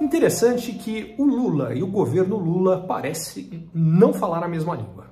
Interessante que o Lula e o governo Lula parecem não falar a mesma língua.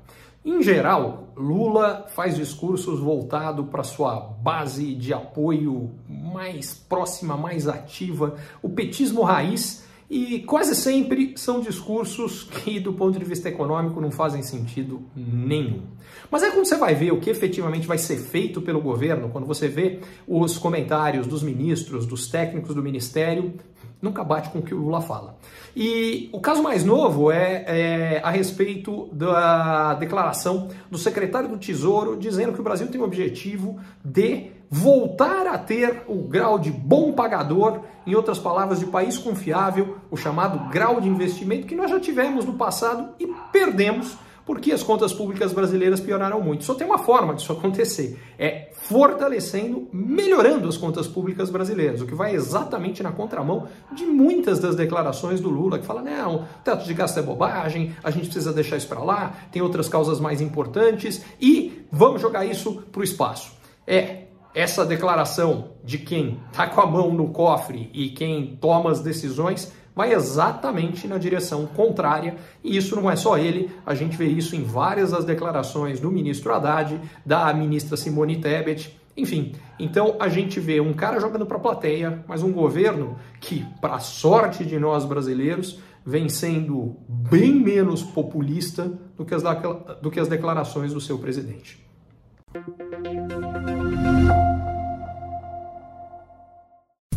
Em geral, Lula faz discursos voltados para sua base de apoio mais próxima, mais ativa, o petismo raiz, e quase sempre são discursos que, do ponto de vista econômico, não fazem sentido nenhum. Mas é quando você vai ver o que efetivamente vai ser feito pelo governo, quando você vê os comentários dos ministros, dos técnicos do ministério, nunca bate com o que o Lula fala. E o caso mais novo é, é, a respeito da declaração do secretário do Tesouro dizendo que o Brasil tem o objetivo de voltar a ter o grau de bom pagador, em outras palavras, de país confiável, o chamado grau de investimento que nós já tivemos no passado e perdemos porque as contas públicas brasileiras pioraram muito. Só tem uma forma disso acontecer, é fortalecendo, melhorando as contas públicas brasileiras, o que vai exatamente na contramão de muitas das declarações do Lula, que fala, não, teto de gasto é bobagem, a gente precisa deixar isso para lá, tem outras causas mais importantes e vamos jogar isso para o espaço. É, essa declaração de quem está com a mão no cofre e quem toma as decisões vai exatamente na direção contrária, e isso não é só ele, a gente vê isso em várias das declarações do ministro Haddad, da ministra Simone Tebet, enfim. Então a gente vê um cara jogando para a plateia, mas um governo que, para sorte de nós brasileiros, vem sendo bem menos populista do que as, do que as declarações do seu presidente.